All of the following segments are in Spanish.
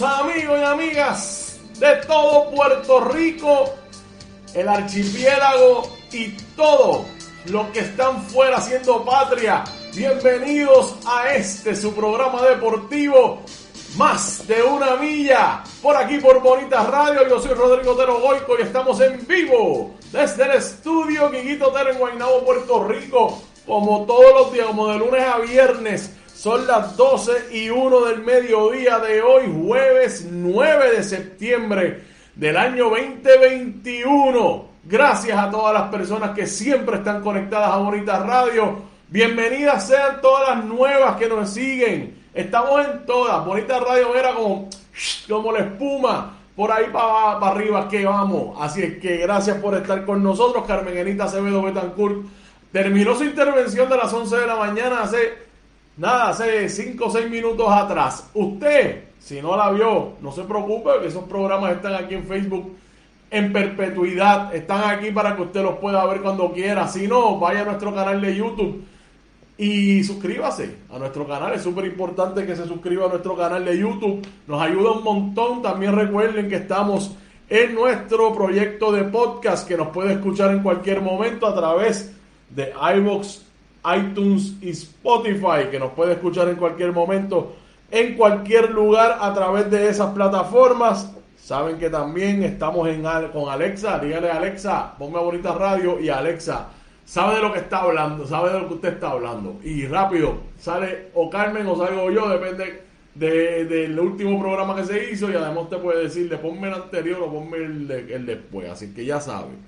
Amigos y amigas de todo Puerto Rico, el archipiélago y todo lo que están fuera haciendo patria. Bienvenidos a este su programa deportivo más de una milla por aquí por Bonita Radio. Yo soy Rodrigo Otero Goico y estamos en vivo desde el estudio Guiguito Otero en Guaynabo, Puerto Rico, como todos los días, como de lunes a viernes son las 12 y 1 del mediodía de hoy, jueves 9 de septiembre del año 2021. Gracias a todas las personas que siempre están conectadas a Bonita Radio. Bienvenidas sean todas las nuevas que nos siguen. Estamos en todas. Bonita Radio era como, como la espuma. Por ahí para, para arriba que vamos. Así es que gracias por estar con nosotros. Carmen Enita Acevedo Betancourt terminó su intervención de las 11 de la mañana hace Nada, hace 5 o 6 minutos atrás. Usted, si no la vio, no se preocupe, que esos programas están aquí en Facebook en perpetuidad. Están aquí para que usted los pueda ver cuando quiera. Si no, vaya a nuestro canal de YouTube y suscríbase a nuestro canal. Es súper importante que se suscriba a nuestro canal de YouTube. Nos ayuda un montón. También recuerden que estamos en nuestro proyecto de podcast que nos puede escuchar en cualquier momento a través de iVoox iTunes y Spotify, que nos puede escuchar en cualquier momento, en cualquier lugar a través de esas plataformas. Saben que también estamos en, con Alexa. Dígale Alexa, ponme bonita radio y Alexa sabe de lo que está hablando, sabe de lo que usted está hablando. Y rápido, sale o Carmen o salgo yo, depende del último programa que se hizo y además te puede decirle ponme el anterior o ponme el, el después. Así que ya saben.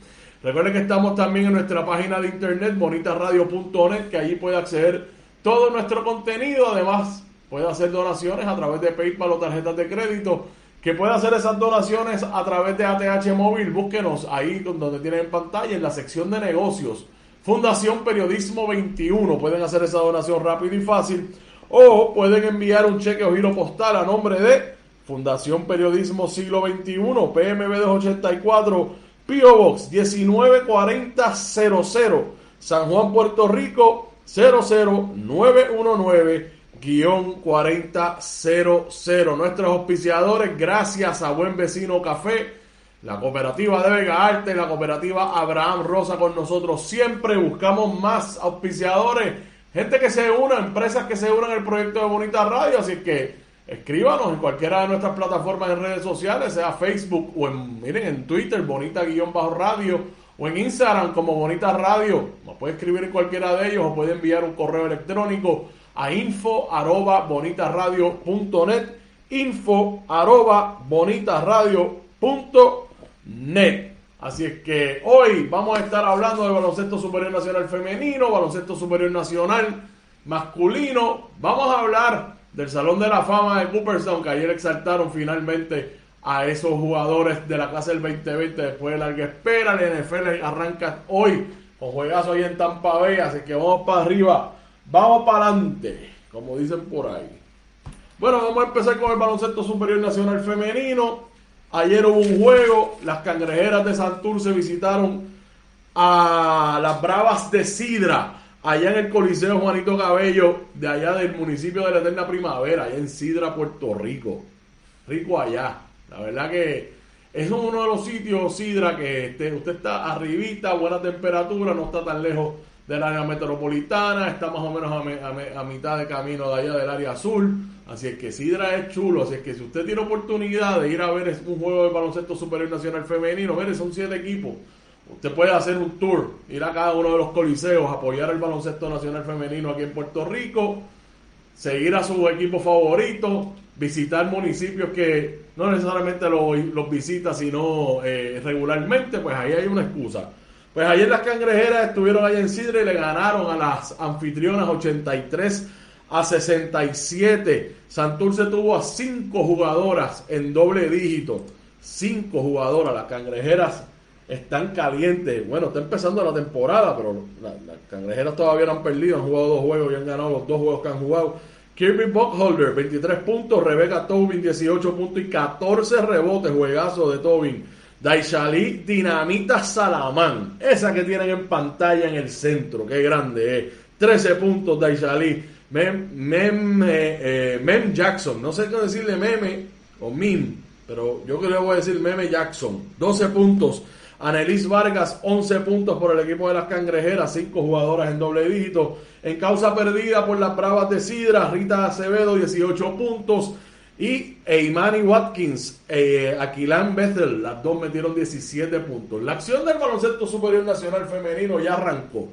Recuerden que estamos también en nuestra página de internet, bonitaradio.net, que allí puede acceder todo nuestro contenido. Además, puede hacer donaciones a través de PayPal o tarjetas de crédito. Que puede hacer esas donaciones a través de ATH Móvil. Búsquenos ahí donde tienen en pantalla, en la sección de negocios. Fundación Periodismo 21. Pueden hacer esa donación rápido y fácil. O pueden enviar un cheque o giro postal a nombre de Fundación Periodismo Siglo XXI, PMB 284 P.O. Box 194000, San Juan, Puerto Rico 00919-4000. Nuestros auspiciadores, gracias a Buen Vecino Café, la cooperativa de Vega Arte, la cooperativa Abraham Rosa con nosotros. Siempre buscamos más auspiciadores, gente que se una, empresas que se unan al proyecto de Bonita Radio, así que Escríbanos en cualquiera de nuestras plataformas en redes sociales, sea Facebook o en, miren, en Twitter, Bonita-Radio, o en Instagram como Bonita Radio. Nos puede escribir en cualquiera de ellos o puede enviar un correo electrónico a info arroba bonitaradio.net info arroba bonitaradio.net Así es que hoy vamos a estar hablando de baloncesto superior nacional femenino, baloncesto superior nacional masculino. Vamos a hablar del Salón de la Fama de Cooperstown, que ayer exaltaron finalmente a esos jugadores de la clase del 2020 después de larga espera. El NFL arranca hoy con juegazo ahí en Tampa Bay, así que vamos para arriba, vamos para adelante, como dicen por ahí. Bueno, vamos a empezar con el baloncesto superior nacional femenino. Ayer hubo un juego, las cangrejeras de Santurce visitaron a las Bravas de Sidra allá en el Coliseo Juanito Cabello, de allá del municipio de la Eterna Primavera, allá en Sidra, Puerto Rico. Rico allá. La verdad que es uno de los sitios, Sidra, que este, usted está arribita, buena temperatura, no está tan lejos del área metropolitana, está más o menos a, mitad de camino de allá del área azul. Así es que Sidra es chulo. Así es que si usted tiene oportunidad de ir a ver un juego de baloncesto superior nacional femenino, mire, son siete equipos. Usted puede hacer un tour, ir a cada uno de los coliseos, apoyar el baloncesto nacional femenino aquí en Puerto Rico, seguir a su equipo favorito, visitar municipios que no necesariamente los, visita, sino eh, regularmente, pues ahí hay una excusa. Pues ayer las cangrejeras estuvieron allá en Sidra y le ganaron a las anfitrionas 83 a 67. Santurce tuvo a cinco jugadoras en doble dígito. Cinco jugadoras, las cangrejeras están calientes. Bueno, está empezando la temporada, pero las cangrejeras todavía no han perdido, han jugado dos juegos y han ganado los dos juegos que han jugado. Kirby Buckholder, 23 puntos, Rebecca Tobin, 18 puntos y 14 rebotes, juegazo de Tobin. Daishali Dinamita Salamán, esa que tienen en pantalla en el centro, qué grande es. 13 puntos Daishali. Mem, Mem, eh, Mem Jackson, no sé qué decirle Meme, o Mim, pero yo creo que voy a decir Meme Jackson, 12 puntos. Anelis Vargas, 11 puntos por el equipo de las Cangrejeras, 5 jugadoras en doble dígito. En causa perdida por las Bravas de Sidra, Rita Acevedo, 18 puntos. Y Eimani Watkins, eh, Aquilán Bethel, las dos metieron 17 puntos. La acción del baloncesto superior nacional femenino ya arrancó.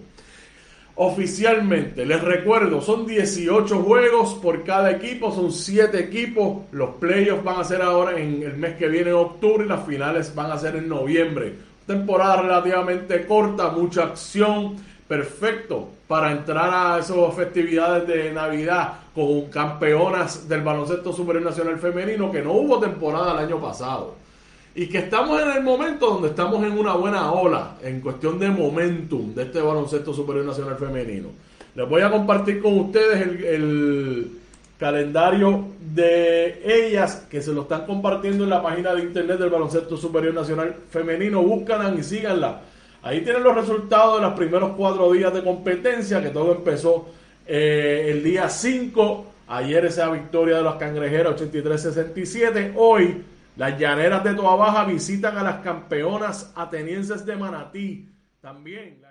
Oficialmente, les recuerdo, son 18 juegos por cada equipo, son 7 equipos. Los playoffs van a ser ahora en el mes que viene, en octubre, y las finales van a ser en noviembre. Temporada relativamente corta, mucha acción, perfecto para entrar a esas festividades de Navidad con campeonas del baloncesto superior nacional femenino, que no hubo temporada el año pasado. Y que estamos en el momento donde estamos en una buena ola en cuestión de momentum de este baloncesto superior nacional femenino. Les voy a compartir con ustedes el, el calendario de ellas que se lo están compartiendo en la página de internet del baloncesto superior nacional femenino. Búscanla y síganla. Ahí tienen los resultados de los primeros cuatro días de competencia, que todo empezó eh, el día 5. Ayer esa victoria de los cangrejeros 83-67. Hoy las llaneras de Toa Baja visitan a las campeonas atenienses de Manatí. También.